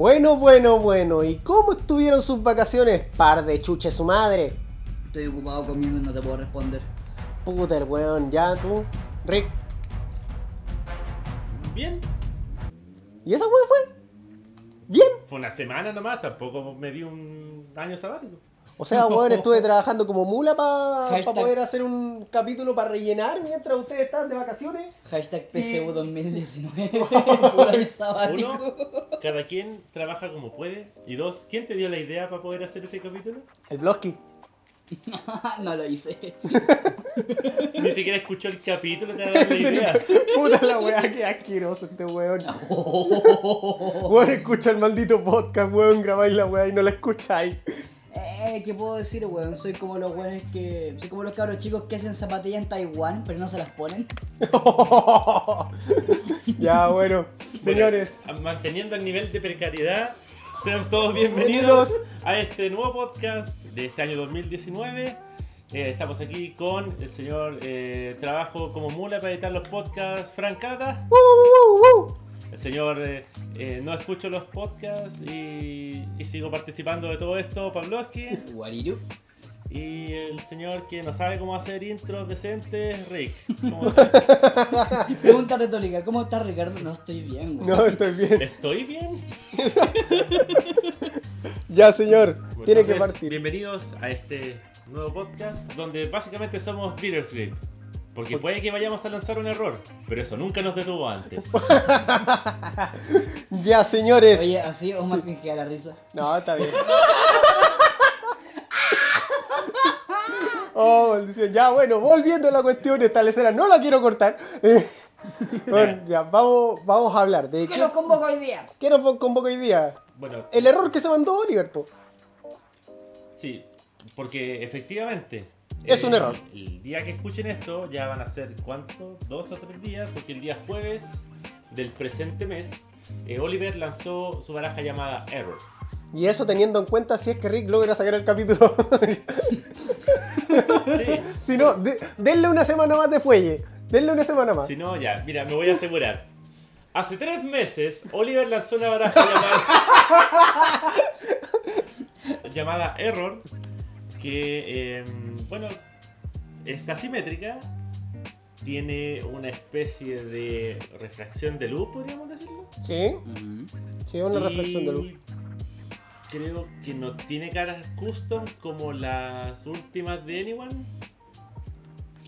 Bueno, bueno, bueno. ¿Y cómo estuvieron sus vacaciones? Par de chuche su madre. Estoy ocupado comiendo y no te puedo responder. Puta el weón, ya tú. Rick. Bien, ¿Y esa weón fue? Bien. fue una semana nomás, tampoco me di un año sabático. O sea, weón, estuve trabajando como mula para Hashtag- poder hacer un capítulo para rellenar mientras ustedes estaban de vacaciones. Hashtag PSU 2019. Puro año sabático. Uno, cada quien trabaja como puede. Y dos, ¿quién te dio la idea para poder hacer ese capítulo? El Blosky. no lo hice. Ni siquiera escuchó el capítulo, te la idea. Puta la weá, qué asqueroso este weón. Weón, escucha el maldito podcast, weón, grabáis la weá y no la escucháis. Eh, ¿qué puedo decir, weón? Soy como los weones que. Soy como los cabros chicos que hacen zapatillas en Taiwán, pero no se las ponen. ya, bueno, señores. Bueno, manteniendo el nivel de precariedad, sean todos bienvenidos a este nuevo podcast de este año 2019. Eh, estamos aquí con el señor eh, Trabajo como mula para editar los podcasts, Frank Cata. Uh, uh, uh. El señor eh, eh, No Escucho los podcasts y, y sigo participando de todo esto, Pavlovsky. Guariru. Y el señor que no sabe cómo hacer intros decentes, Rick. ¿Cómo estás? Pregunta retórica, ¿cómo estás Ricardo? No estoy bien, weón. No, estoy bien. ¿Estoy bien? Ya, señor, Bueno, tiene que partir. Bienvenidos a este nuevo podcast donde básicamente somos Grip. Porque puede que vayamos a lanzar un error, pero eso nunca nos detuvo antes. Ya, señores. Oye, así Omar fingía la risa. No, está bien. Oh, maldición. Ya, bueno, volviendo a la cuestión, esta lecera no la quiero cortar. Bueno, ya, vamos, vamos a hablar de ¿Qué qué, nos convoca hoy día? qué nos convoca hoy día. Bueno, El error que se mandó Oliver, po. sí, porque efectivamente... Es un el- error. El día que escuchen esto ya van a ser, ¿cuánto? Dos o tres días, porque el día jueves del presente mes, eh, Oliver lanzó su baraja llamada Error. Y eso teniendo en cuenta si es que Rick logra sacar el capítulo. Sí, si no, de- denle una semana más de fuelle. Denle una semana más. Si no, ya, mira, me voy a asegurar. Hace tres meses, Oliver lanzó una baraja llamada, llamada Error, que, eh, bueno, es asimétrica, tiene una especie de refracción de luz, podríamos decirlo. Sí, sí, una Y reflexión de luz. Creo que no tiene caras custom como las últimas de Anyone.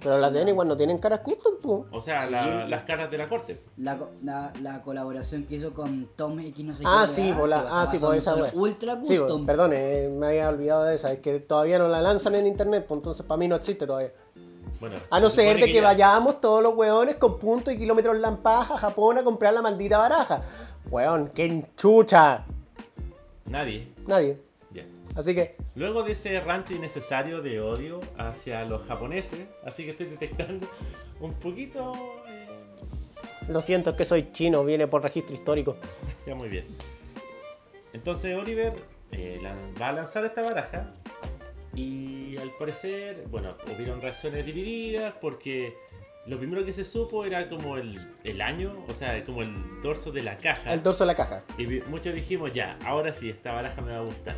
Pero las de Anyone no tienen caras custom, po. O sea, Sí. la- las caras de la corte. La, la, la colaboración que hizo con Tom X no sé Ah, qué. sí, la, ah, sí, por esa wea. Ultra Sí, custom. perdón, eh, me había olvidado de esa. Es que todavía no la lanzan en internet, pues entonces para mí no existe todavía. Bueno, A no se ser de que, ya- vayamos todos los weones con puntos y kilómetros lampaja a Japón a comprar la maldita baraja. Weón, qué enchucha. Nadie. Nadie. Así que, Luego de ese rancho innecesario de odio hacia los japoneses, así que estoy detectando un poquito... eh, lo siento, es que soy chino, viene por registro histórico. ya muy bien. Entonces Oliver eh, la- va a lanzar esta baraja y al parecer, bueno, hubieron reacciones divididas porque lo primero que se supo era como el, el año, o sea, como el dorso de la caja. El dorso de la caja. Y muchos dijimos, ya, ahora sí, esta baraja me va a gustar.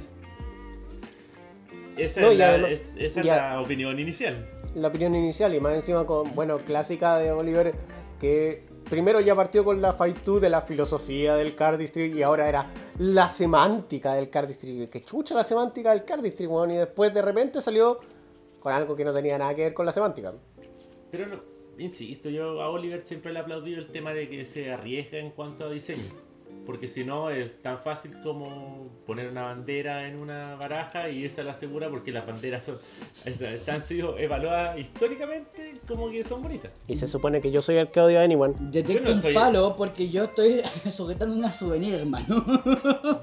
Esa, No, es, la, además- es- esa es la opinión inicial. La opinión inicial y más encima con, bueno, clásica de Oliver, que primero ya partió con la 2 de la filosofía del cardistry y ahora era la semántica del cardistry. Que chucha la semántica del cardistry, weón, y después de repente salió con algo que no tenía nada que ver con la semántica. Pero no, insisto, yo a Oliver siempre le he aplaudido el tema de que se arriesga en cuanto a diseño. Porque si no es tan fácil como poner una bandera en una baraja y irse a la segura porque las banderas son, están sido evaluadas históricamente como que son bonitas. Y se supone que yo soy el que odia a anyone. Detecto Yo no un estoy- palo porque yo estoy sujetando una souvenir, hermano.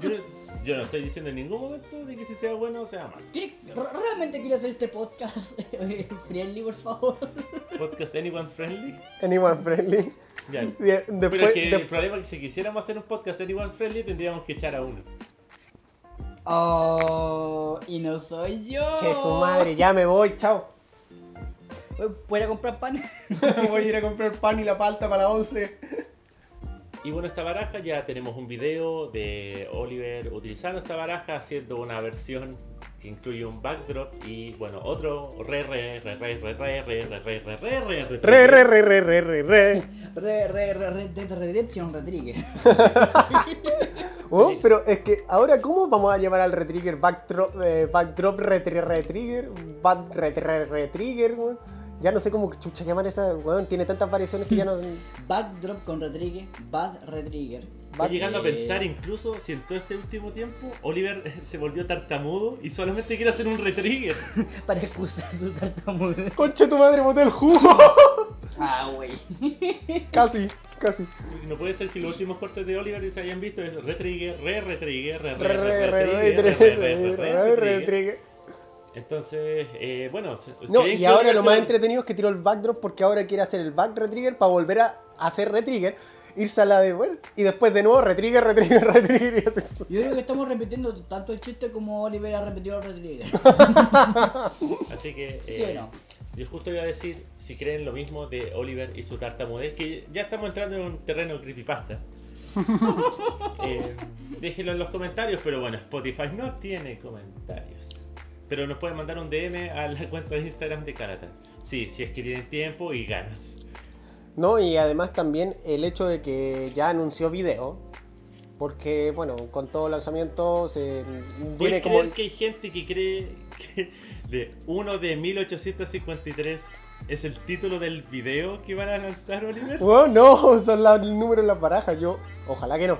Yo no, yo no estoy diciendo en ningún momento de que si sea bueno o sea malo. ¿Quiere- ¿Realmente quiero hacer este podcast eh, friendly, por favor? Podcast Anyone Friendly. Anyone friendly. Pero es que de- el problema es que si quisiéramos hacer un podcast Anyone Friendly tendríamos que echar a uno. Oh, y no soy yo. Che, su madre, ya me voy, chao. ¿Puedo ir a comprar pan? voy a ir a comprar pan y la palta para la once. Y bueno, esta baraja ya tenemos un video de Oliver utilizando esta baraja, haciendo una versión que incluye un backdrop y bueno, otro re re re re re re re re re re re re Re, re, re, re, re, re, re. Re, re, re, Redemption Retrigger. Oh, pero es que ahora, ¿cómo vamos a llamar al retrigger? Backdrop, eh, backdrop retri- retrigger, back retri- retrigger, weón. Ya no sé cómo chucha llamar esa, weón. Tiene tantas variaciones que ya no. Backdrop con Retrigger. Bad Retrigger. Estoy llegando a pensar incluso si en todo este último tiempo Oliver se volvió tartamudo y solamente quiere hacer un retrigger. Para excusar su tartamudo. Concha tu madre, boté el jugo. ah, güey. casi, casi. No puede ser que los últimos cortes de Oliver se hayan visto es retrigger, re retrigger, re re re re re re entonces, eh, bueno, no, y ahora lo más entretenido es que tiró el backdrop porque ahora quiere hacer el back retrigger para volver a hacer retrigger irse a la de bueno, y después de nuevo retrigger, retrigger, retrigger y hace eso. Yo creo que estamos repitiendo tanto el chiste como Oliver ha repetido el Retrigger. Así que. ¿Sí eh, o no? Yo justo iba a decir si creen lo mismo de Oliver y su tartamudez, que ya estamos entrando en un terreno creepypasta. Eh, déjenlo en los comentarios, pero bueno, Spotify no tiene comentarios. Pero nos pueden mandar un DM a la cuenta de Instagram de Karata. Sí, si es que tienen tiempo y ganas. No, y además también el hecho de que ya anunció video, porque bueno, con todo lanzamiento se viene ¿Puedes como... creer que hay gente que cree que de uno de 1853 es el título del video que van a lanzar, Oliver? Bueno, no, son la- el número en las barajas, yo... Ojalá que no.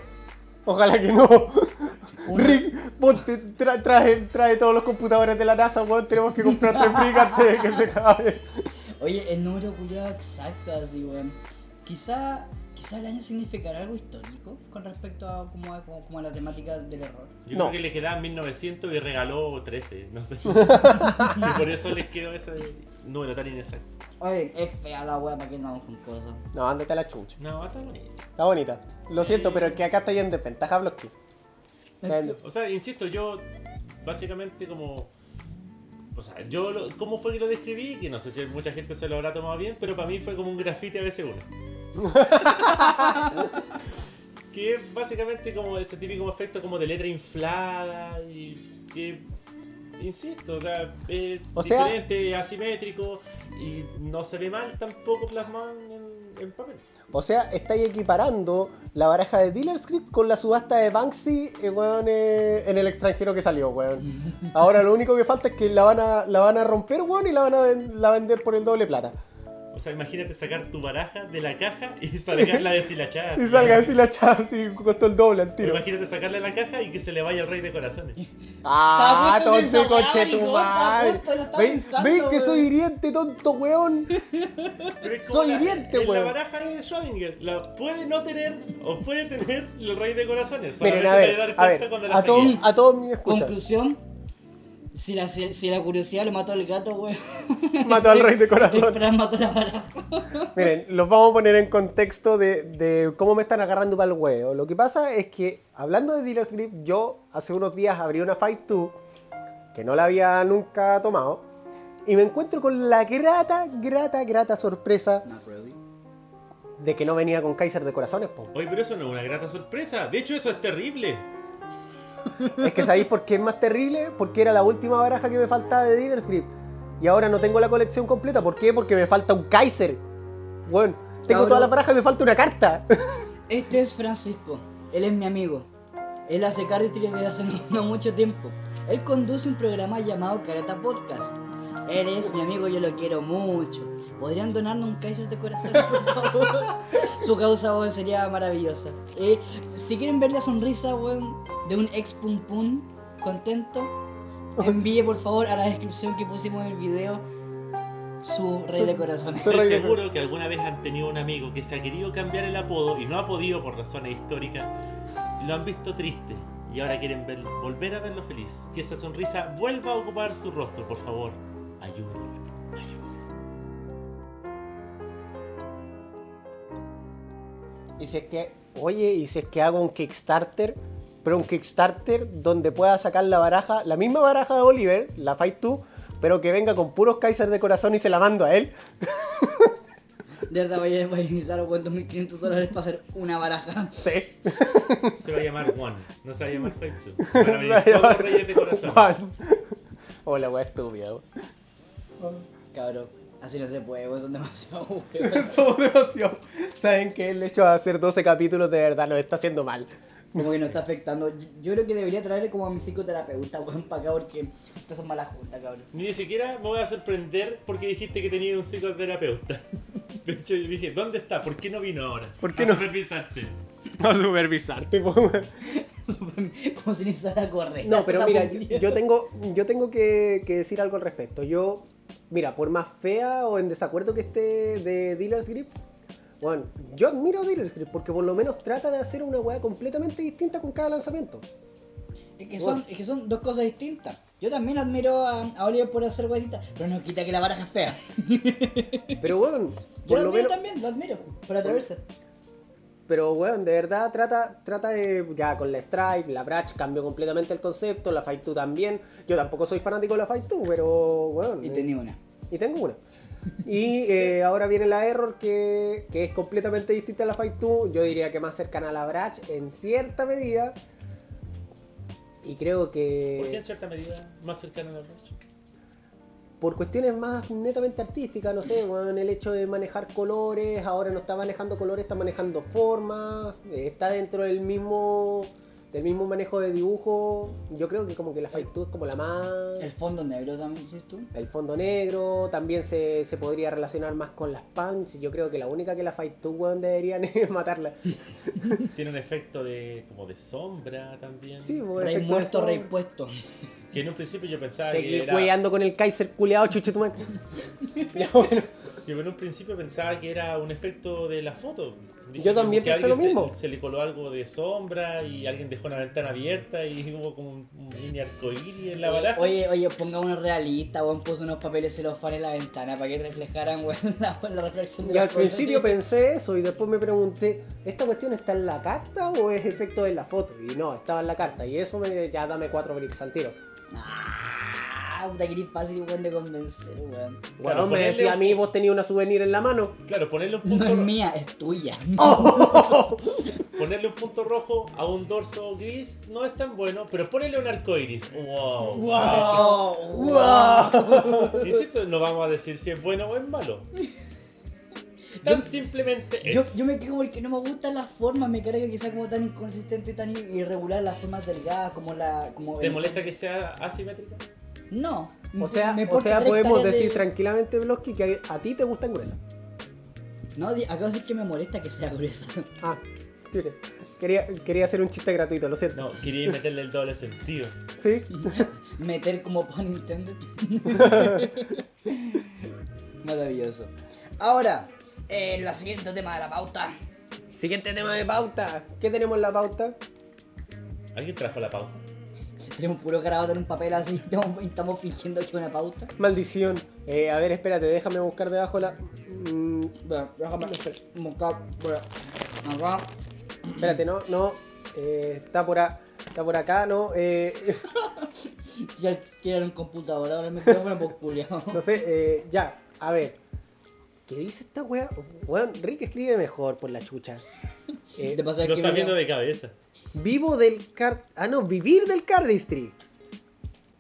Ojalá que no. Rick, ponte, tra- trae, trae todos los computadores de la NASA, weón, tenemos que comprar tres Rick antes de que se acabe. Oye, el número culiado exacto, así, weón. Quizá, quizá el año significará algo histórico con respecto a como, a- como, como a la temática del error. Yo No. creo que le quedaban 1900 y regaló 13, no sé. y por eso les quedó ese número tan inexacto. Oye, es fea la weá para que andamos con cosas. No, ándate a la chucha. No, está bonito. Está bonita. Lo siento, pero es que acá está en desventaja Blocky. O sea, insisto, yo básicamente como... O sea, yo lo- cómo fue que lo describí, que no sé si mucha gente se lo habrá tomado bien, pero para mí fue como un grafite a veces uno. que es básicamente como ese típico efecto como de letra inflada y que, insisto, o sea, es O sea- diferente, asimétrico y no se ve mal tampoco plasmado en, en papel. O sea, estáis equiparando la baraja de Dealer Script con la subasta de Banksy eh, weón, eh, en el extranjero que salió, weón. Ahora lo único que falta es que la van a, la van a romper, weón, y la van a la vender por el doble plata. O sea, imagínate sacar tu baraja de la caja y sacarla deshilachada. Y salga así la chava así costó el doble al O tiro. Imagínate sacarle la caja y que se le vaya el rey de corazones. Ah, tonto coche tu madre. puesto, lo está ¿Veis pensando, veis que soy hiriente, tonto weón? Soy la- hiriente, en weón. La baraja de Schrödinger la puede no tener o puede tener el rey de corazones. Miren, a te ver, a cuenta ver, cuando la a todos, saqué. a todos mis escuchas. Conclusión. Si la, si, si la curiosidad lo mató al gato, weón. Mató al rey de El corazón. Fran mató la baraja. Miren, los vamos a poner en contexto de, de cómo me están agarrando para el huevo. Lo que pasa es que, hablando de Dealer Script, yo hace unos días abrí una Fight 2 que no la había nunca tomado y me encuentro con la grata, grata, grata sorpresa de que no venía con Kaiser de corazones, po. Oye, pero eso no es una grata sorpresa. De hecho, eso es terrible. Es que sabéis por qué es más terrible, porque era la última baraja que me faltaba de Dealer Script. Y ahora no tengo la colección completa. ¿Por qué? Porque me falta un Kaiser. Bueno, tengo Cabrón. toda la baraja y me falta una carta. Este es Francisco. Él es mi amigo. Él hace cardistry desde hace no mucho tiempo. Él conduce un programa llamado Carata Podcast. Él es mi amigo, yo lo quiero mucho. ¿Podrían donarnos un Kaiser de corazón, por favor? Su causa, weón, sería maravillosa. Eh, si quieren ver la sonrisa, weón, de un ex pum pum contento, envíe por favor a la descripción que pusimos en el video su rey de corazones. Estoy seguro que alguna vez han tenido un amigo que se ha querido cambiar el apodo y no ha podido por razones históricas. Lo han visto triste y ahora quieren verlo, volver a verlo feliz. Que esa sonrisa vuelva a ocupar su rostro, por favor. Ayúdenlo. Y si es que, oye, y si es que hago un Kickstarter, pero un Kickstarter donde pueda sacar la baraja, la misma baraja de Oliver, la Fight 2, pero que venga con puros Kaiser de corazón y se la mando a él. De verdad, voy a, voy a necesitar weón, 2.500 dólares para hacer una baraja. Sí. Se va a llamar One, no se va a llamar Five Two. Van a venir solo Reyes de Corazón. Juan. Hola, weá estúpida. Cabrón, así no se puede, weón, son demasiado weón. Somos demasiado. Saben que el hecho de hacer 12 capítulos de verdad nos está haciendo mal. Como que nos está afectando. Yo, yo creo que debería traerle como a mi psicoterapeuta, weón, para acá, porque estas son malas juntas, cabrón. Ni siquiera me voy a sorprender porque dijiste que tenía un psicoterapeuta. De hecho, yo dije, ¿dónde está? ¿Por qué no vino ahora? ¿Por qué A no? supervisarte. No supervisarte, weón. como si necesitara correr. No, pero mira, yo tengo, yo tengo que, que decir algo al respecto. Yo, mira, por más fea o en desacuerdo que esté de Dealer's Grip, bueno, yo admiro a Grip porque por lo menos trata de hacer una weá completamente distinta con cada lanzamiento. Es que, son, es que son dos cosas distintas. Yo también admiro a, a Oliver por hacer guaditas, pero no quita que la baraja es fea. Pero bueno, Yo lo lo admiro menos, también, lo admiro, por atreverse. pero bueno, de verdad trata, trata de, ya con la Stripe, la Brach cambió completamente el concepto, la Fight 2 también. Yo tampoco soy fanático de la Fight 2, pero bueno. Y eh, tenía una. Y tengo una. Y eh, ahora viene la Error que, que es completamente distinta a la Fight 2. Yo diría que más cercana a la Brach en cierta medida. Y creo ¿Por qué en que cierta medida más cercana a la brocha? por cuestiones más netamente artísticas, no sé, weón, el hecho de manejar colores, ahora no está manejando colores, está manejando formas, eh, está dentro del mismo del mismo manejo de dibujo. Yo creo que como que la Fight 2 es como la más... El fondo negro también, ¿sí tú? El fondo negro también se, se podría relacionar más con las punks. Yo creo que la única que la Fight 2 weón, deberían es matarla. Tiene un efecto de como de sombra también. Sí, weón, Rey efecto muerto, de rey puesto. Que en un principio yo pensaba que Seguir era. hueando con el Kaiser culeado, chuche tu madre. Ya, bueno. Yo en un principio pensaba que era un efecto de la foto. Dije Yo también alguien lo mismo. Se, se le coló algo de sombra y alguien dejó una ventana abierta y hubo como un, un mini arcoíris en la baraja. Oye, oye, ponga uno realista, weón, puso unos papeles celofán en la ventana para que reflejaran, weón, la, la reflexión de Y al principio pensé eso y después me pregunté, ¿esta cuestión está en la carta o es efecto de la foto? Y no, estaba en la carta. Y eso me ya dame cuatro bricks al tiro. Ah, puta que eres fácil, weón, de convencer, weón. Bueno, me ponerle decía a un- mí, vos tenías una souvenir en la mano. Claro, ponerle un No punto es ro- mía, es tuya. ponerle un punto rojo a un dorso gris no es tan bueno, pero ponerle un arcoíris. Wow. ¡Wow! Insisto, no vamos a decir si es bueno o es malo. Tan simplemente es. Yo, yo me quejo porque no me gustan las formas, me carga que sea como tan inconsistente, tan irregular las formas delgadas, como la... Como ¿Te el- molesta que sea asimétrica? No. O sea, me o sea podemos decir de- tranquilamente, Bloski, que a ti te gustan gruesas. No, acabo de decir que me molesta que sea gruesa. Ah, chuche. Quería, quería hacer un chiste gratuito, lo siento. No, quería meterle el doble sentido. ¿Sí? Meter como pan Nintendo. Maravilloso. Ahora, eh, el siguiente tema de la pauta. Siguiente tema de pauta. ¿Qué tenemos en la pauta? ¿Alguien trajo la pauta? Tenemos puro grabado en un papel así estamos, y estamos fingiendo que es una pauta. Maldición. Eh, a ver, espérate, déjame buscar debajo la. Mm, Bueno, déjame buscar. Bueno, acá. espérate, no, no. Eh, está por a- está por acá, no. Eh, Ya quiero un computador, ahora el micrófono por culiao. no sé, eh, ya. A ver. ¿Qué dice esta wea? Weón, Rick escribe mejor por la chucha. Eh, Te pasa Lo que estás me- viendo de cabeza. Vivo del car. Ah, no, vivir del cardistry.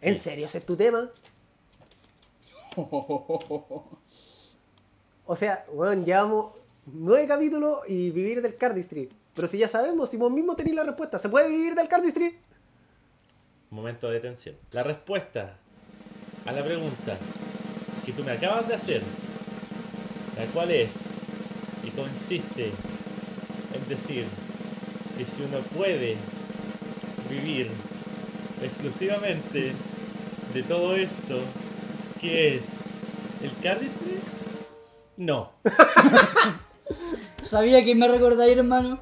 ¿En serio ese es tu tema? O sea, weón, llevamos nueve capítulos y vivir del cardistry. Pero si ya sabemos, si vos mismo tenéis la respuesta, ¿se puede vivir del cardistry? Momento de tensión. La respuesta a la pregunta que tú me acabas de hacer, la cual es y consiste en decir que si uno puede vivir exclusivamente de todo esto, que es el cardistry, no. ¿Sabía que me recordáis, hermano?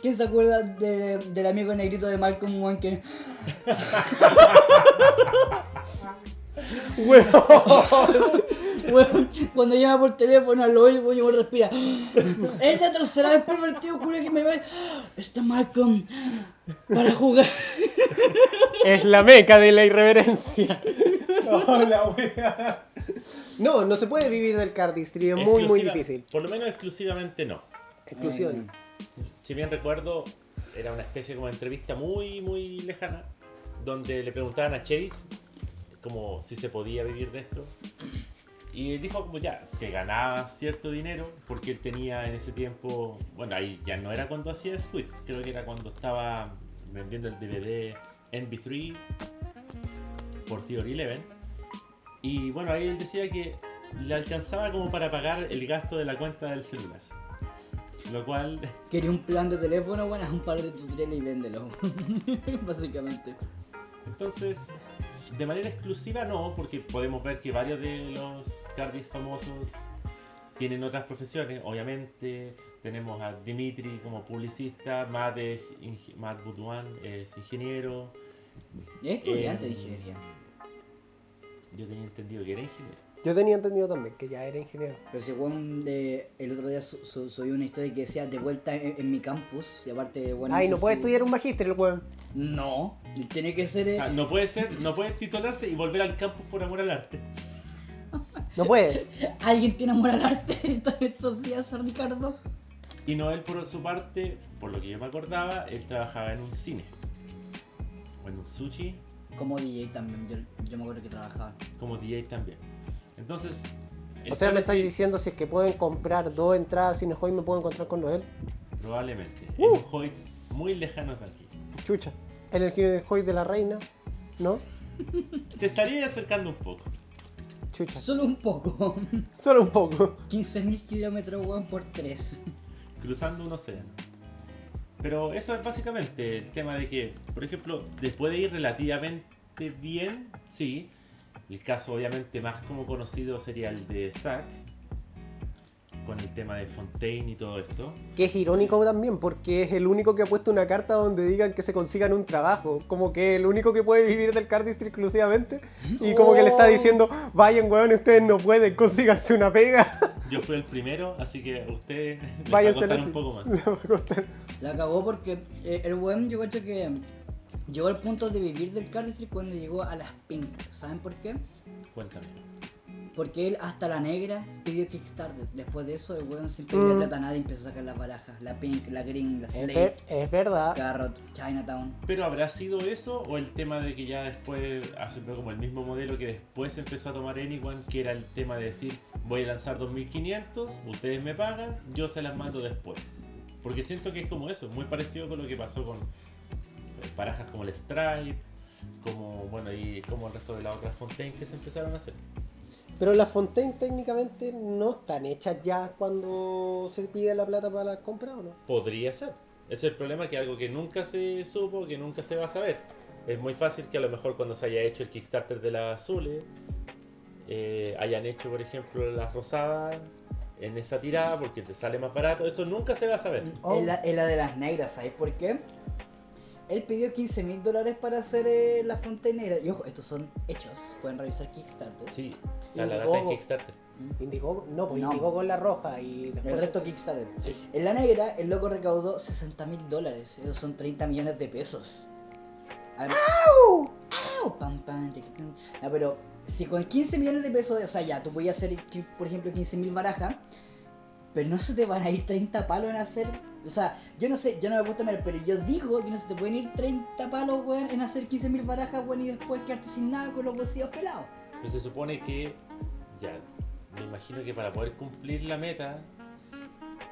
¿Quién se acuerda de- del amigo negrito de Malcolm One cuando llama por teléfono al oído, yo me respira. Es la tercera vez pervertido, culo, que me va. Está Malcolm para jugar. Es la meca de la irreverencia. Hola, wea. No, no se puede vivir del cardistry, es muy, muy difícil. Por lo menos exclusivamente no. Exclusivo. Eh, Si bien recuerdo, era una especie como de entrevista muy, muy lejana, donde le preguntaban a Chase como si se podía vivir de esto. Y él dijo como ya, se ganaba cierto dinero, porque él tenía en ese tiempo, bueno, ahí ya no era cuando hacía Squids, creo que era cuando estaba vendiendo el DVD NB3 por Theory 11. Y bueno, ahí él decía que le alcanzaba como para pagar el gasto de la cuenta del celular. Lo cual Quería un plan de teléfono, bueno, haz un par de tutoriales y véndelo. Básicamente. Entonces, de manera exclusiva no, porque podemos ver que varios de los cardis famosos tienen otras profesiones. Obviamente, tenemos a Dimitri como publicista, Matt, es Matt Boudouin es ingeniero. Es estudiante de Eh, ingeniería. Yo tenía entendido que era ingeniero. Yo tenía entendido también que ya era ingeniero. Pero según de, el otro día su- su- subí una historia que decía de vuelta en, en mi campus. Y aparte, bueno. Ay, no su- puede estudiar un magíster el weón. No, tiene que ser. eh, Ah, no puede ser, no puede titularse y volver al campus por amor al arte. No puede. ¿Alguien tiene amor al arte estos- estos días, Ricardo? Y Noel, por su parte, por lo que yo me acordaba, él trabajaba en un cine. O en un sushi, Como DJ también, yo, yo me acuerdo que trabajaba. como DJ también. Entonces. O sea, me estáis diciendo si es que pueden comprar dos entradas sin hoy me puedo encontrar con Noel. Probablemente. Uh. En Hoyts muy lejanos de aquí. Chucha. En el hoy de la reina. ¿No? Te estaría acercando un poco. Chucha. Solo un poco. Solo un poco. 15.000 kilómetros, weón, por 3. Cruzando un océano. Pero eso es básicamente el tema de que, por ejemplo, después de ir relativamente bien, sí. El caso obviamente más como conocido sería el de Zack. Con el tema de Fontaine y todo esto. Que es irónico también, porque es el único que ha puesto una carta donde digan que se consigan un trabajo. Como que el único que puede vivir del cardistry exclusivamente. Y como que le está diciendo, vayan weón, ustedes no pueden, consíganse una pega. Yo fui el primero, así que a usted les va a costar un poco más. Le va a costar. La cagó porque eh, el weón yo creo que llegó al punto de vivir del cardistry cuando llegó a las pink. ¿Saben por qué? Cuéntame. Porque él hasta la negra pidió Kickstarter. Después de eso el weón sin pedirle plata a nadie empezó a sacar las barajas. La pink, la green, la Es, slave, ver- es verdad. carrot, Chinatown. Pero habrá sido eso o el tema de que ya después asumió como el mismo modelo que después empezó a tomar Anyone, que era el tema de decir voy a lanzar 2500, ustedes me pagan, yo se las mando después. Porque siento que es como eso, muy parecido con lo que pasó con eh, barajas como el Stripe, como bueno y como el resto de las otras Fontaine que se empezaron a hacer. Pero las Fontaine técnicamente no están hechas ya cuando se pide la plata para la compra o no. Podría ser. Es el problema, que algo que nunca se supo, que nunca se va a saber. Es muy fácil que a lo mejor cuando se haya hecho el Kickstarter de las azules, eh, hayan hecho, por ejemplo, las rosadas en esa tirada porque te sale más barato. Eso nunca se va a saber. Oh. Es, la, es la de las negras, ¿sabes por qué? Él pidió 15 mil dólares para hacer eh, la fontaine negra. Y ojo, estos son hechos. Pueden revisar Kickstarter. Sí, a la data de Indiegogo. Kickstarter. Indicó, no, pues No. indicó con la roja y El después. resto Kickstarter. Sí. En la negra, el loco recaudó 60 mil dólares. Esos son 30 millones de pesos. A ver- ¡Au! Pam, pam, tic, tic. No, pero si con 15 millones de pesos, o sea, ya, tú podías hacer, qui- por ejemplo, 15 mil barajas, pero no se te van a ir 30 palos en hacer. O sea, yo no sé, yo no me a ver, pero yo digo que no se te pueden ir 30 palos, weón, en hacer 15 mil barajas, weón, y después quedarte sin nada con los bolsillos pelados. Pues se supone que, ya, me imagino que para poder cumplir la meta,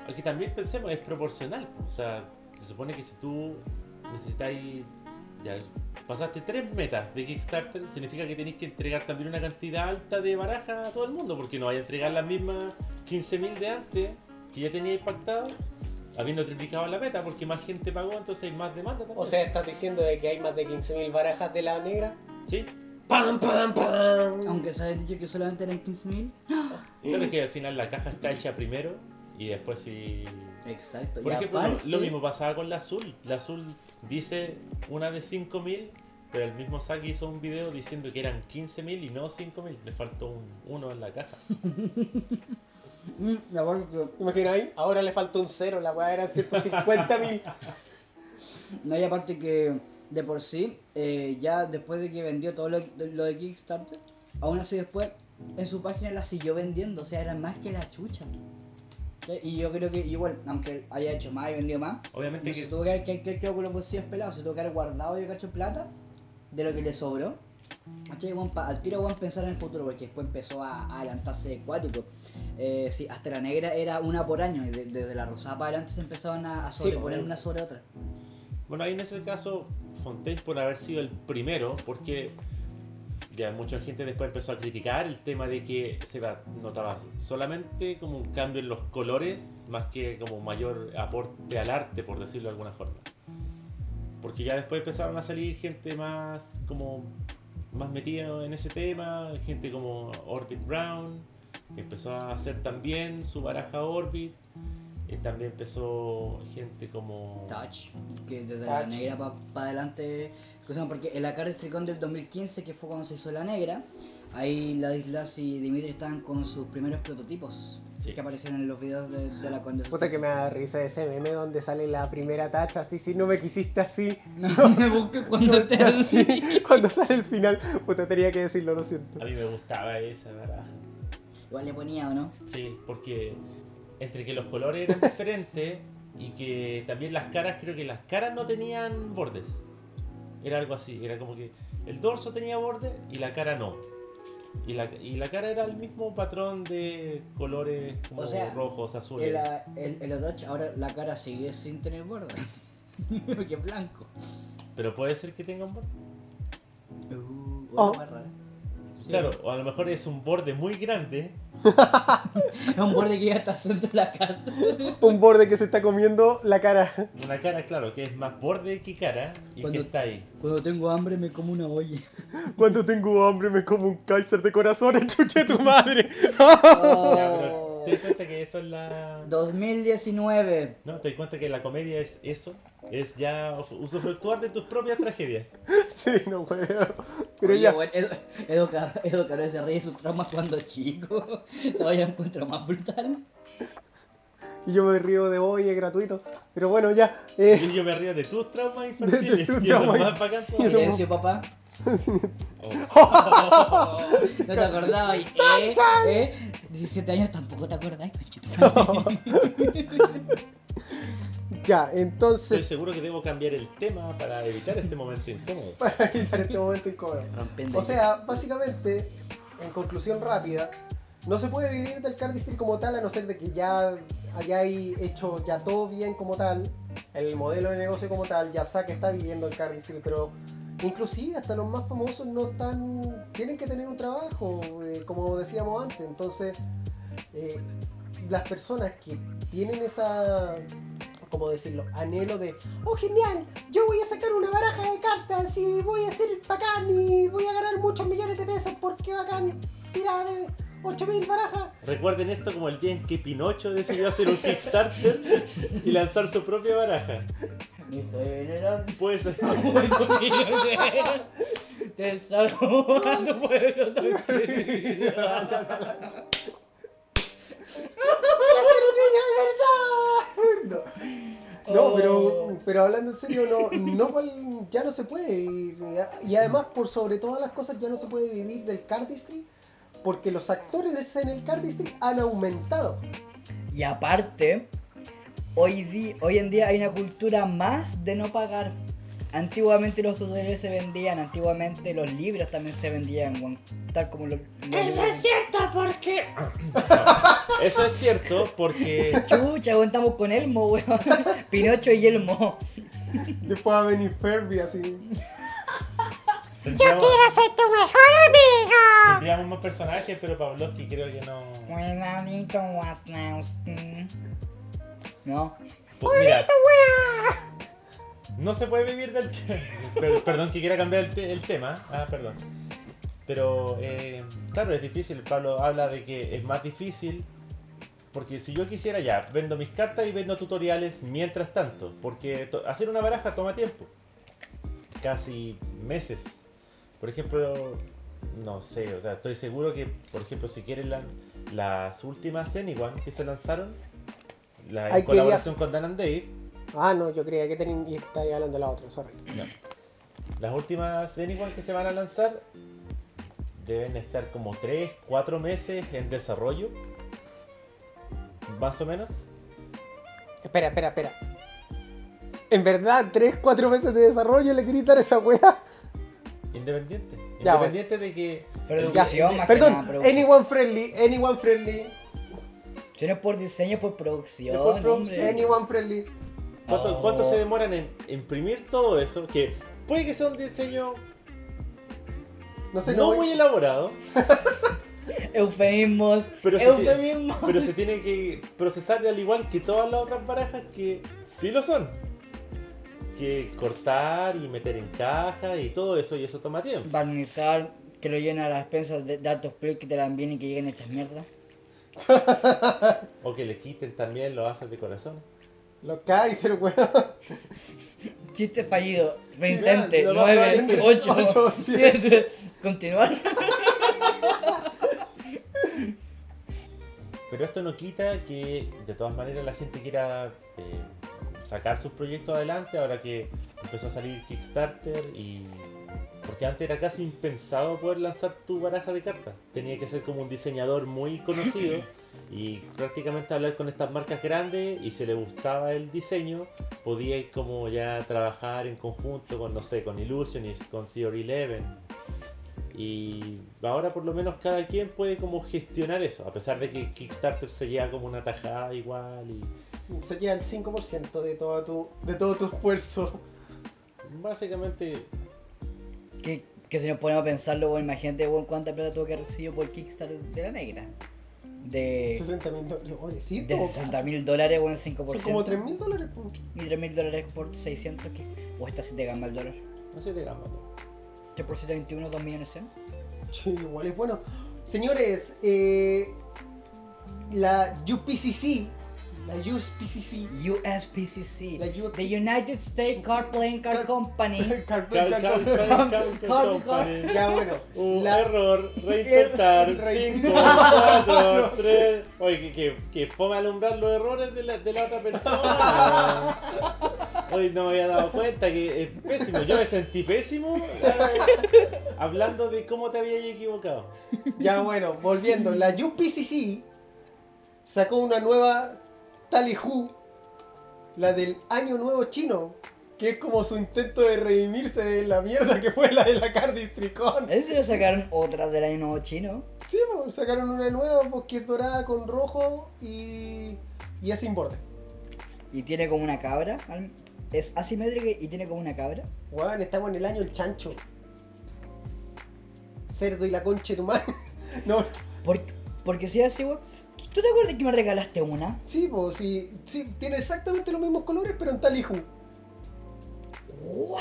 aquí también pensemos, es proporcional. O sea, se supone que si tú necesitáis, ya, pasaste tres metas de Kickstarter, significa que tenéis que entregar también una cantidad alta de barajas a todo el mundo, porque no vaya a entregar las mismas 15.000 de antes que ya teníais pactado, habiendo triplicado la meta, porque más gente pagó, entonces hay más demanda también. O sea, estás diciendo de que hay más de 15.000 barajas de la negra. sí. ¡Pam, pam, pam! Aunque se había dicho que solamente eran 15 mil. Claro que al final la caja está hecha primero y después si Exacto. Por y ejemplo, lo- aparte, lo mismo pasaba con la azul. La azul dice una de 5000, pero el mismo Saki hizo un video diciendo que eran 15000 y no 5000. Le faltó un 1 en la caja. Mm, Imagina ahí, ahora le falta un cero, la weá era 150.000. No, y aparte que de por sí, eh, ya después de que vendió todo lo, lo de Kickstarter, aún así después en su página la siguió vendiendo, o sea, era más que la chucha. ¿Sí? Y yo creo que igual, aunque haya hecho más y vendido más, Obviamente no que- se tuvo que haber que, que con los bolsillos pelados, se tuvo que haber guardado y cacho plata de lo que le sobró. Al tiro, weón, pensar en el futuro, porque después empezó a, a adelantarse de cuático. Eh, sí, hasta la negra era una por año, y de- desde la rosada para adelante se empezaban a, a sobreponer una sobre otra. Bueno, ahí en ese caso, Fontaine por haber sido el primero, porque ya mucha gente después empezó a criticar el tema de que se notaba solamente como un cambio en los colores, más que como mayor aporte al arte, por decirlo de alguna forma. Porque ya después empezaron a salir gente más como más metida en ese tema, gente como Orbit Brown, empezó a hacer también su baraja Orbit. eh, también empezó gente como Touch, que desde la Touch. negra para adelante, cosa, porque en la carta Tricón del 2015, que fue cuando se hizo la negra, ahí Ladislas y Dimitri estaban con sus primeros prototipos Sí. que aparecieron en los videos de, de la Conde. Puta que me da risa ese meme donde sale la primera tacha así, si no me quisiste así. No me busques cuando te así, cuando sale el final, puta tenía que decirlo, lo siento. A mí me gustaba esa baraja. Igual le ponía, ¿o no? Sí, porque entre que los colores eran diferentes y que también las caras, creo que las caras no tenían bordes. Era algo así, era como que el dorso tenía borde y la cara no. Y la, y la cara era el mismo patrón de colores como O sea, rojos, azules. En, la, en, en los Dodge ahora la cara sigue sin tener borde. Porque es blanco. Pero puede ser que tenga un borde. Uh, Oh. más rara. Sí. Claro, o a lo mejor es un borde muy grande. Es un borde que ya está haciendo la carta. Un borde que se está comiendo la cara. Una cara, claro, que es más borde que cara y Cuando- que está ahí. Cuando tengo hambre me como una olla. Cuando tengo hambre me como un Kaiser de corazones, chuche tu madre. Ya, pero te das cuenta que eso es la... 2019. No, te das cuenta que la comedia es eso, es ya usufructuar de tus propias tragedias. Sí, no puedo. Pero Oye, ya. bueno, Edo, Edo, Car- Edo Caro se ríe de sus traumas cuando chico. Se vaya a encuentro más brutal. Y yo me río de hoy, es gratuito. Pero bueno, ya. eh, Y yo me río de tus traumas infantiles. De tus y eso más bacán. Silencio, papá. Oh, No te acordabas. ¿Eh? ¿Eh? 17 años tampoco te acordás, conchito. ya, Estoy entonces. seguro que debo cambiar el tema para evitar este momento incómodo. Para evitar este momento incómodo. O sea, básicamente, en conclusión rápida, no se puede vivir del cardistry como tal a no ser de que ya hayáis hecho ya todo bien como tal, el modelo de negocio como tal, ya que está viviendo el cardistry, pero inclusive hasta los más famosos no están, tienen que tener un trabajo, eh, como decíamos antes, entonces eh, las personas que tienen esa como decirlo, anhelo de, oh genial, yo voy a sacar una baraja de cartas y voy a ser bacán y voy a ganar muchos millones de pesos porque bacán, tira de 8000 barajas. Recuerden esto como el día en que Pinocho decidió hacer un Kickstarter y lanzar su propia baraja. Mi general. Pues Te salvo a tu pueblo tranquilo. ¡Voy a ser un niño de verdad! No, no pero, pero hablando en serio, no, no ya no se puede vivir. Y además, por sobre todas las cosas, ya no se puede vivir del cardistry porque los actores en el cardistry han aumentado. Y aparte, hoy, di- hoy en día hay una cultura más de no pagar. Antiguamente los tutoriales se vendían, antiguamente los libros también se vendían, tal como los, los libros. cierto porque. Eso es cierto porque. Chucha, estamos con Elmo, weón. Pinocho y Elmo. Después va a venir Ferby así. Tendríamos, ser tu mejor amigo. tendríamos más personajes, pero Pavlovsky creo que no. Cuidadito, Wisnowski. No. Pues mira, no se puede vivir del. Per- perdón que quiera cambiar el, te- el tema. Ah, perdón. Pero, eh, claro, es difícil. Pablo habla de que es más difícil. Porque si yo quisiera ya, vendo mis cartas y vendo tutoriales mientras tanto. Porque hacer una baraja toma tiempo. Casi meses. Por ejemplo, no sé, o sea, estoy seguro que, por ejemplo, si quieren la- las últimas Anyone que se lanzaron, la en Ay, quería- colaboración con Dan and Dave, Ah, no, yo creía que ten- y estáis hablando de la otra, sorry. no. Las últimas Anyone que se van a lanzar deben estar como 3, 4 meses en desarrollo. Más o menos. Espera, espera, espera. En verdad, 3, 4 meses de desarrollo le quería dar esa weá. Independiente. Ya, Independiente de que. Producción, más que Perdón, nada, producción. anyone friendly, anyone friendly. Si no es por diseño, es por producción. Después producción, hombre. anyone friendly. ¿Cuánto, Oh. cuánto se demoran en imprimir todo eso? Que puede que sea un diseño No sé, no no, muy elaborado, Eufemismos. pero se, eufemismos. tiene, pero se tiene que procesar al igual que todas las otras barajas que sí lo son. Que cortar y meter en caja y todo eso, y eso toma tiempo. Barnizar, que lo llena a las expensas de, altos precios que te dan bien y que lleguen hechas mierda. O que le quiten también los haces de corazón. Los Kaiser, weón. Chiste fallido. Reintente. lo más probable es 9, que- 8, ocho, 7. Continuar. Pero esto no quita que de todas maneras la gente quiera eh, sacar sus proyectos adelante ahora que empezó a salir Kickstarter y... Porque antes era casi impensado poder lanzar tu baraja de cartas. Tenía que ser como un diseñador muy conocido y prácticamente hablar con estas marcas grandes y si le gustaba el diseño podíais como ya trabajar en conjunto con, no sé, con Illusionist, con Theory 11. Y ahora por lo menos cada quien puede como gestionar eso, a pesar de que Kickstarter se lleva como una tajada igual y Se lleva el 5% de todo tu, de todo tu esfuerzo. básicamente Que, que si nos ponemos a pensarlo, bueno, imagínate, bueno, cuánta plata tuvo que recibir por Kickstarter de la negra. De, 60 mil dólares. Sí, de todo 60 mil dólares, bueno, 5%. Son como 3 mil dólares. pues. Y 3 mil dólares por 600, que, o esta sí te gama el dólar. no sé de gama. ¿no? 3 por 721, 2 millones 100. Sí, igual es bueno. Señores, eh, la UPCC, la USPCC, USPCC, La U- the United States Car Playing Car Car- Company. Car- car- car- company. ya bueno, Un la- error, reintentar, Re- 5, 4, 3. Oye, que, que, que fome alumbrar los errores de la, de la otra persona. Hoy no me había dado cuenta que es pésimo. Yo me sentí pésimo eh, hablando de cómo te habías equivocado. ya bueno, volviendo, la UPCC sacó una nueva Tally Who, la del Año Nuevo Chino, que es como su intento de redimirse de la mierda que fue la de la Cardis Tricón. Eso le sacaron otra del año nuevo chino. Sí, pues, sacaron una nueva pues, que es dorada con rojo y, y es sin borde. Y tiene como una cabra. Es asimétrica y tiene como una cabra. Weón, estamos en el año el chancho. Cerdo y la concha de tu madre. No, Por- porque si es así, weón. ¿Tú te acuerdas que me regalaste una? sí, pues sí, sí, tiene exactamente los mismos colores, pero en Who. ¿What?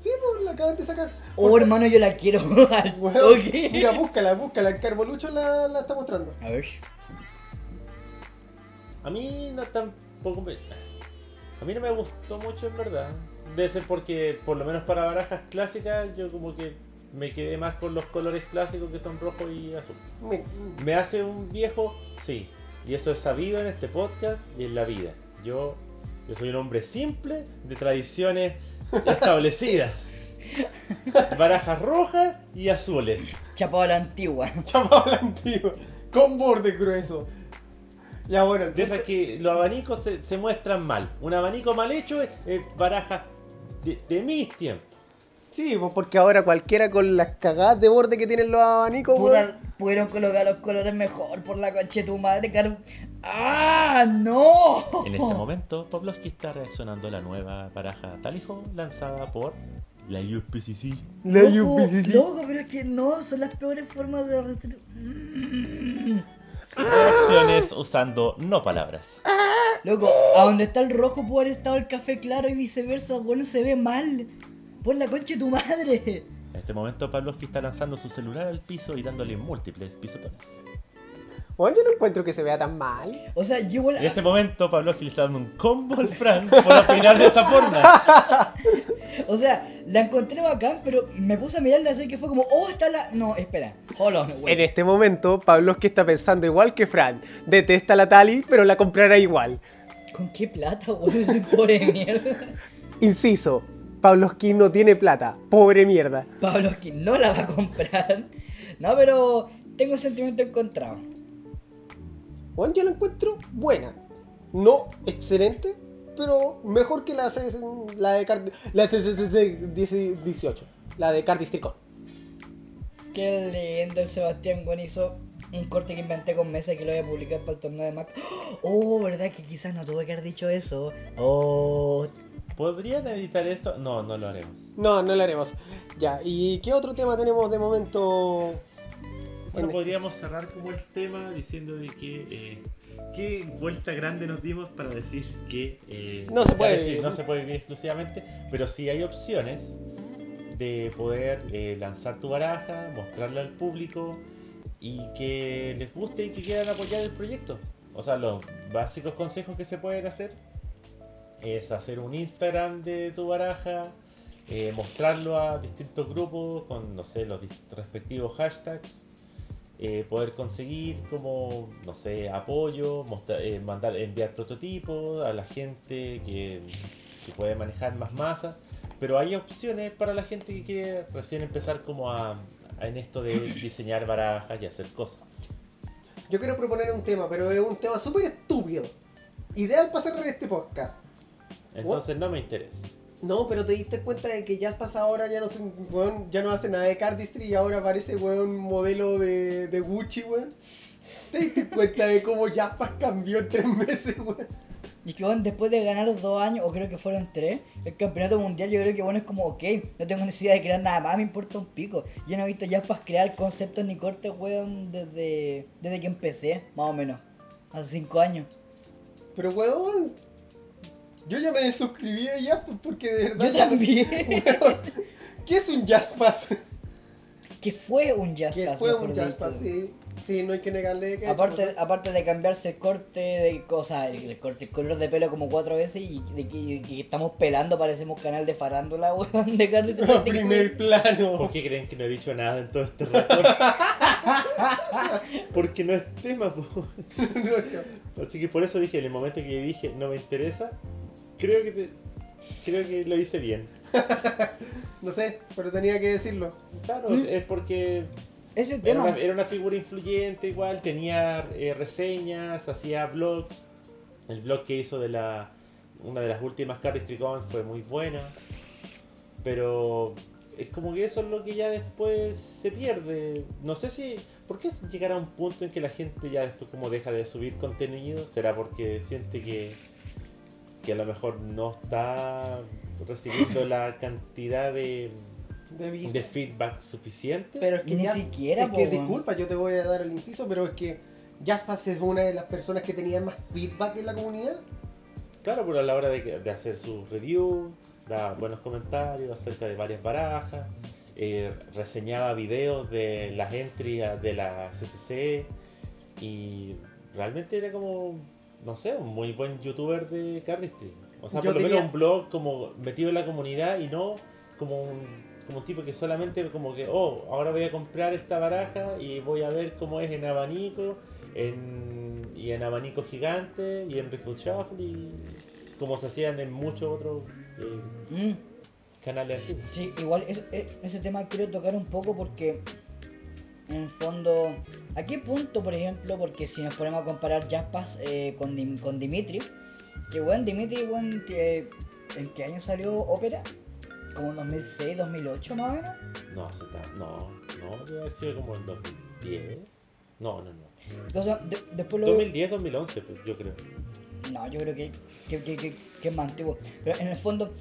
Sí, pues la acaban de sacar. Oh, hermano, yo la quiero Weón, toque. mira, búscala, búscala. El Carbolucho la, la está mostrando. A ver. A mí no tampoco me... A mí no me gustó mucho en verdad. Debe ser porque, por lo menos para barajas clásicas, yo como que me quedé más con los colores clásicos que son rojo y azul. Me- ¿Me hace un viejo? Sí. Y eso es sabido en este podcast y en la vida. Yo, yo soy un hombre simple, de tradiciones establecidas. Barajas rojas y azules. Chapado a la antigua. Chapado la antigua. Con borde grueso. Ya bueno, De esas que los abanicos se, se muestran mal. Un abanico mal hecho es, es baraja de, de mis tiempos. Sí, pues porque ahora cualquiera con las cagadas de borde que tienen los abanicos. Pura- pudieron colocar los colores mejor por la concha de tu madre, car... ¡Ah! ¡No! En este momento, Pavlovsky está reaccionando a la nueva baraja Talijo lanzada por la USPCC. La Loco, UPCC. Loco, pero es que no, son las peores formas de Reacciones usando no palabras. Loco, a donde está el rojo puede haber estado el café claro y viceversa, bueno, se ve mal. Por la concha de tu madre. En este momento, Pavlovsky está lanzando su celular al piso y dándole múltiples pisotones. Weón, yo no encuentro que se vea tan mal. O sea, llevo En este momento, Pavlovsky le está dando un combo al Frank por opinar de esa forma. O sea, la encontré bacán, pero me puse a mirarla así que fue como, oh, está la... No, espera. Hold on, wait. En este momento, Pavlovsky está pensando igual que Fran. Detesta la Tali, pero la comprará igual. ¿Con qué plata, weón? Soy pobre de mierda. Inciso, Pavlovsky no tiene plata. Pobre mierda. Pablo que no la va a comprar. No, pero tengo sentimiento encontrado. Bueno, yo la encuentro buena. No excelente, pero mejor que la, la de Card, la CCC 18. La de Cardistricón. Qué lindo el Sebastián Juan hizo un corte que inventé con mesa que lo voy a publicar para el torneo de Mac. Oh, verdad que quizás no tuve que haber dicho eso. Oh, ¿Podrían editar esto? No, no lo haremos. No, no lo haremos. Ya, ¿y qué otro tema tenemos de momento? Bueno, En- podríamos cerrar como el tema diciendo de que eh, qué vuelta grande nos dimos para decir que eh, No se puede vivir. no se puede vivir exclusivamente, pero sí hay opciones de poder eh, lanzar tu baraja, mostrarla al público y que les guste y que quieran apoyar el proyecto. O sea, los básicos consejos que se pueden hacer es hacer un Instagram de tu baraja, eh, mostrarlo a distintos grupos con, no sé, los respectivos hashtags, eh, poder conseguir como, no sé, apoyo, eh, mandar, enviar prototipos a la gente que, que puede manejar más masa, pero hay opciones para la gente que quiere recién empezar como a, a- en esto de diseñar barajas y hacer cosas. Yo quiero proponer un tema, pero es un tema súper estúpido. Ideal para cerrar este podcast. Entonces no me interesa. No, pero te diste cuenta de que Jaspas ahora ya no, se, weón, ya no hace nada de Cardistry y ahora aparece weón, modelo de, de Gucci, weón. ¿Te diste cuenta de cómo Jaspas cambió en tres meses, weón? Y que bueno, después de ganar dos años, o creo que fueron tres, el campeonato mundial, yo creo que bueno es como, ok, no tengo necesidad de crear nada más, me importa un pico. Yo no he visto ya crear conceptos ni cortes, weón, desde, desde que empecé, más o menos, hace cinco años. Pero weón, yo ya me desuscribí de Jaspas porque de verdad. Yo también. ¿Qué es un Jaspas? que fue un jazz Que pass, fue mejor un. Jaspas, sí. Sí, no hay que negarle que. Aparte, aparte de cambiarse el corte de cosas, el corte, el color de pelo como cuatro veces y de que, que estamos pelando, parecemos canal de farándula, weón, de carne No, primer plano. ¿Por qué creen que no he dicho nada en todo este rato? Porque no es tema, po. Así que por eso dije, en el momento que dije no me interesa, creo que te- creo que lo hice bien. No sé, pero tenía que decirlo. Claro, es porque Ese era una, era una figura influyente igual, tenía eh, reseñas, hacía blogs. El blog que hizo de la una de las últimas Carries Tricon fue muy buena. Pero es como que eso es lo que ya después se pierde. No sé si. ¿Por qué llegará a un punto en que la gente ya después como deja de subir contenido? ¿Será porque siente que, que a lo mejor no está recibiendo la cantidad de, De feedback suficiente? Pero es que Ni ya- siquiera, Es po, que weón. disculpa, yo te voy a dar el inciso, pero es que Jaspas es una de las personas que tenía más feedback en la comunidad. Claro, pero a la hora de, que- de hacer su review, da buenos comentarios acerca de varias barajas, eh, reseñaba videos de las entries de la CCC y realmente era como, no sé, un muy buen youtuber de Cardistry. O sea, Yo por lo diría- menos un blog como metido en la comunidad y no como un, como un tipo que solamente como que, oh, ahora voy a comprar esta baraja y voy a ver cómo es en abanico en, y en abanico gigante y en Riffle Shuffle y como se hacían en muchos otros eh, Mm. canales antiguos. Sí, igual es- es- ese tema quiero tocar un poco porque en el fondo, ¿a qué punto, por ejemplo? Porque si nos ponemos a comparar Jaspas eh, con, Dim- con Dimitri, que bueno, Dimitri, bueno, que, ¿en qué año salió Ópera? Como en 2006, 2008 más o menos. No, se está, no, no, debe haber sido como el 2010. No, no, no. Entonces, de- después lo 2010, 2011, pues, yo creo. No, yo creo que, que, que, que- que es más antiguo. Pero en el fondo,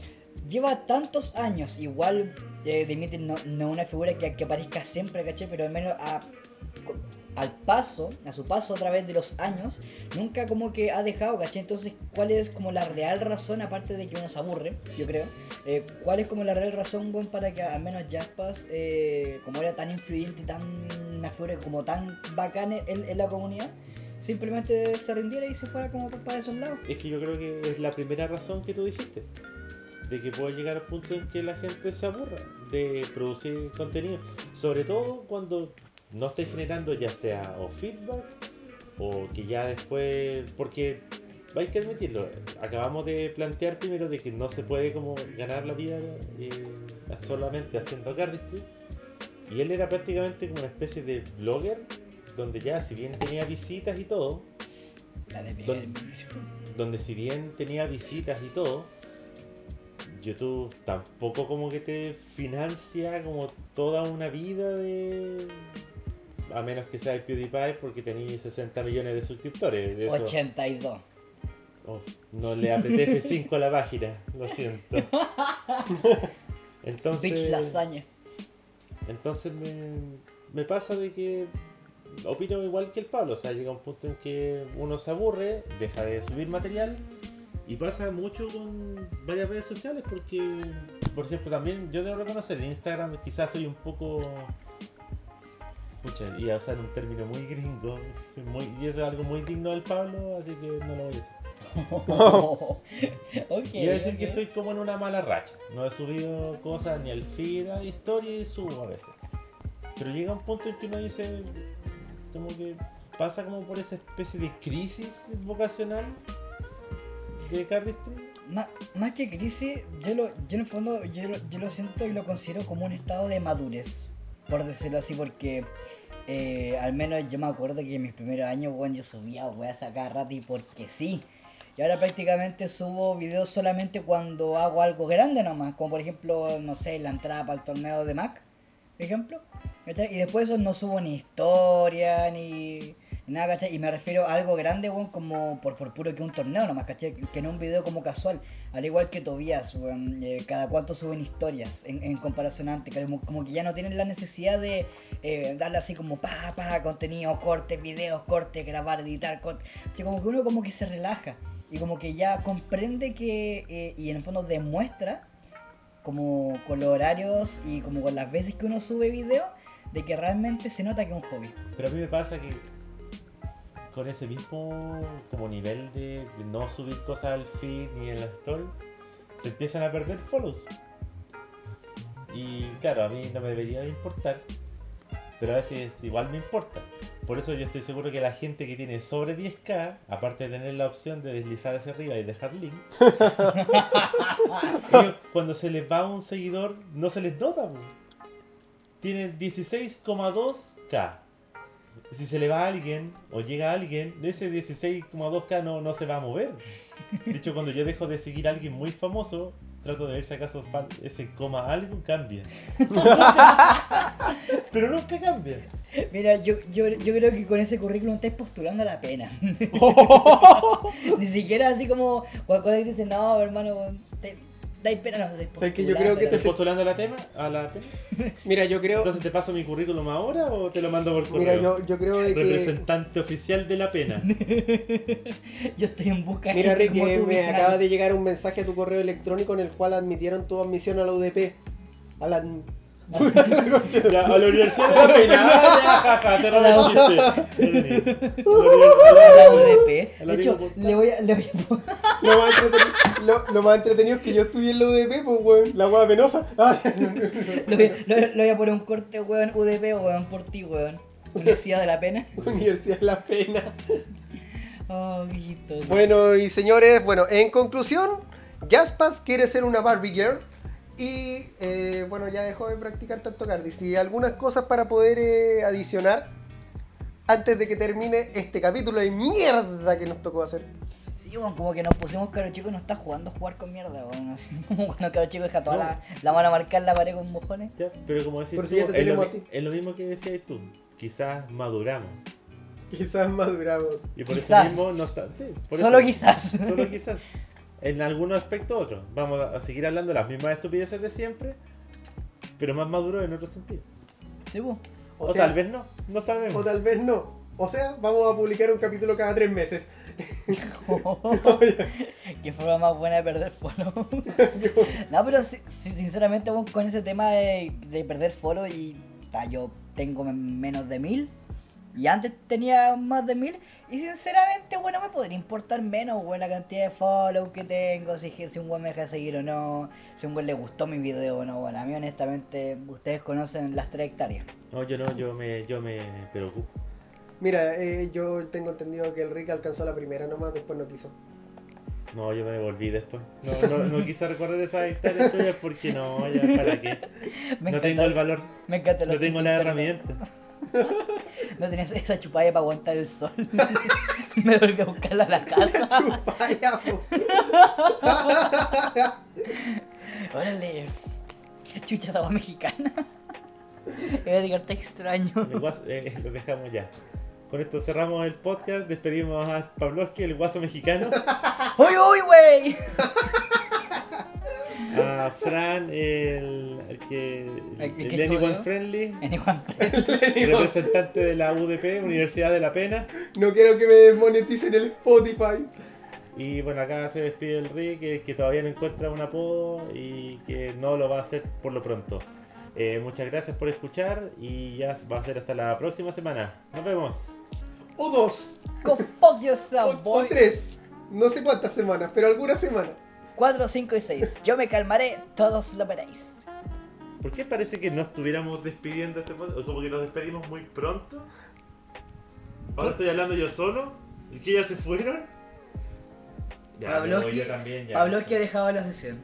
lleva tantos años. Igual eh, Dimitri no, no es una figura que, que aparezca siempre, ¿caché? Pero al menos a- al paso, a su paso a través de los años, nunca como que ha dejado, ¿caché? Entonces, ¿cuál es como la real razón, aparte de que uno se aburre, yo creo? eh, ¿Cuál es como la real razón, bueno, para que al menos Jaspas, eh, como era tan influyente tan una figura como tan bacana en, en la comunidad, simplemente se rindiera y se fuera como para esos lados? Es que yo creo que es la primera razón que tú dijiste. De que puede llegar al punto en que la gente se aburra de producir contenido. Sobre todo cuando no estés generando ya sea o feedback o que ya después... Porque hay que admitirlo, acabamos de plantear primero de que no se puede como ganar la vida eh, solamente haciendo cardistry. Y él era prácticamente como una especie de blogger, donde ya, si bien tenía visitas y todo, La de pegar Don- el micro. donde si bien tenía visitas y todo, YouTube tampoco como que te financia como toda una vida de... A menos que sea el PewDiePie porque tenía 60 millones de suscriptores. de eso- 82. Oh, no le apreté F5 a la página, lo siento. Entonces, Bitch lasaña. entonces me, me pasa de que opino igual que el Pablo, o sea, llega un punto en que uno se aburre, deja de subir material y pasa mucho con varias redes sociales porque, por ejemplo, también yo debo reconocer, en Instagram quizás estoy un poco... Pucha, iba a usar un término muy gringo, muy, y eso es algo muy digno del Pablo, así que no lo voy a decir. ok. Iba a decir que estoy como en una mala racha. No he subido cosas ni al feed, a historia y subo a veces. Pero llega un punto en que uno dice, como que pasa como por esa especie de crisis vocacional de Carristry. Má- más que crisis, yo, lo, yo en el fondo yo lo, yo lo siento y lo considero como un estado de madurez, por decirlo así, porque eh, al menos yo me acuerdo que en mis primeros años, bueno, yo subía weas a cada rato porque sí. Y ahora prácticamente subo videos solamente cuando hago algo grande nomás, como por ejemplo, no sé, la entrada para el torneo de Mac, por ejemplo. Y después de eso no subo ni historia, ni nada, ¿cachai? Y me refiero a algo grande, weón, como por, por puro que un torneo nomás, ¿cachai? Que no un video como casual. Al igual que Tobías, weón, eh, cada cuanto suben historias en, en comparación antes, como, como que ya no tienen la necesidad de eh, darle así como pa, pa, contenido, cortes, videos, cortes, grabar, editar, cortes. Como que uno como que se relaja y como que ya comprende que, eh, y en el fondo demuestra como con los horarios y como con las veces que uno sube video, de que realmente se nota que es un hobby. Pero a mí me pasa que con ese mismo como nivel de, de no subir cosas al feed ni en las stories, se empiezan a perder follows. Y claro, a mí no me debería de importar, pero a veces igual me importa. Por eso yo estoy seguro que la gente que tiene sobre 10k, aparte de tener la opción de deslizar hacia arriba y dejar links, ellos, cuando se les va un seguidor no se les nota. po. Tienen 16,2k. Si se le va a alguien o llega a alguien, de ese 16,2k no, no se va a mover. De hecho, cuando yo dejo de seguir a alguien muy famoso, trato de ver si acaso ese coma algo cambia. Pero nunca cambia. Mira, yo, yo, yo creo que con ese currículum estáis postulando a la pena. Ni siquiera así como cuando dicen, no, hermano, te, dais pena, no, estáis ¿Sabes que yo creo que postulando a te- ¿Estás postulando a la tema? ¿A la pena? Mira, yo creo, Entonces te paso mi currículum ahora o te lo mando por mira, correo? yo, yo creo de que... Representante oficial de la pena. Yo estoy en busca de Mira, gente Ricky, como tú, me visionarios. acaba de llegar un mensaje a tu correo electrónico en el cual admitieron tu admisión a la UDP. A la... Ya, a la Universidad de la Pena. Ah, ya, jaja, te robé el chiste. La UDP. De hecho, le voy a, le voy a lo, más entretenido, lo, lo más entretenido es que yo estudié en la UDP, pues, weón. La hueá penosa. Ah, le voy, a- le voy a poner un corte, weón, UDP, weón, por ti, weón. Universidad de la Pena. Universidad de la Pena. Oh. Bueno, y señores, bueno, en conclusión, Jaspas quiere ser una Barbie Girl. Y eh, bueno, ya dejó de practicar tanto cardistry. Y algunas cosas para poder eh, adicionar antes de que termine este capítulo de mierda que nos tocó hacer. Sí, como que nos pusimos caro chico y no está jugando a jugar con mierda, weón. Así como cuando caro chico deja toda la, la mano a marcar la pared con mojones. Ya, pero como decís tú, si ya te es, lo, tenemos a mi- ti. es lo mismo que decías tú. Quizás maduramos. Quizás maduramos. Y por Quizás. eso mismo no está. Sí, por Solo eso- quizás. Solo quizás. En algunos aspectos otros. Vamos a seguir hablando de las mismas estupideces de siempre, pero más maduro en otro sentido. Sí, po. O, O sea- tal vez no, no sabemos. O tal vez no. O sea, vamos a publicar un capítulo cada tres meses. Qué forma más buena de perder follow. no, pero si- si- sinceramente con ese tema de, de perder follow y ta, yo tengo men- menos de mil y antes tenía más de mil y sinceramente bueno me podría importar menos weón, la cantidad de follow que tengo, si, si un buen me deja de seguir o no, si un buen le gustó mi video o no, bueno, a mí honestamente ustedes conocen las tres hectáreas. No, yo no, yo me, yo me preocupo. Mira, eh, yo tengo entendido que el Rick alcanzó la primera nomás, después no quiso. No, yo me devolví después. No, no, no quise recorrer esas hectáreas tuyas porque no, ya, ¿para qué? Me no encanta- tengo el valor. Me encanta No tengo la herramienta. No tenías esa chupalla para aguantar el sol. me volví a buscarla a la casa. Chupalla. Órale. Chucha agua mexicana. Edgar, te extraño. El guaso- eh, lo dejamos ya. Con esto cerramos el podcast. Despedimos a Pavlovsky, el guaso mexicano. ¡Uy, uy, güey! A Fran, el, el que. El- El, el que el Anyone. Friendly. Anyone. representante de la UDP, Universidad de la Pena. No quiero que me desmoneticen el Spotify. Y bueno, acá se despide el Rick, que, que todavía no encuentra un apodo y que no lo va a hacer por lo pronto. Eh, muchas gracias por escuchar y ya va a ser hasta la próxima semana. Nos vemos. O dos. Go fuck yourself, O, o tres. No sé cuántas semanas, pero alguna semana. 4, 5 y 6. Yo me calmaré, todos lo veréis. ¿Por qué parece que no estuviéramos despidiendo este podcast? O como que nos despedimos muy pronto. Ahora estoy hablando yo solo. ¿Y que ya se fueron? Ya, Pavlovsky yo también, ya. Pavlovsky ha dejado la sesión.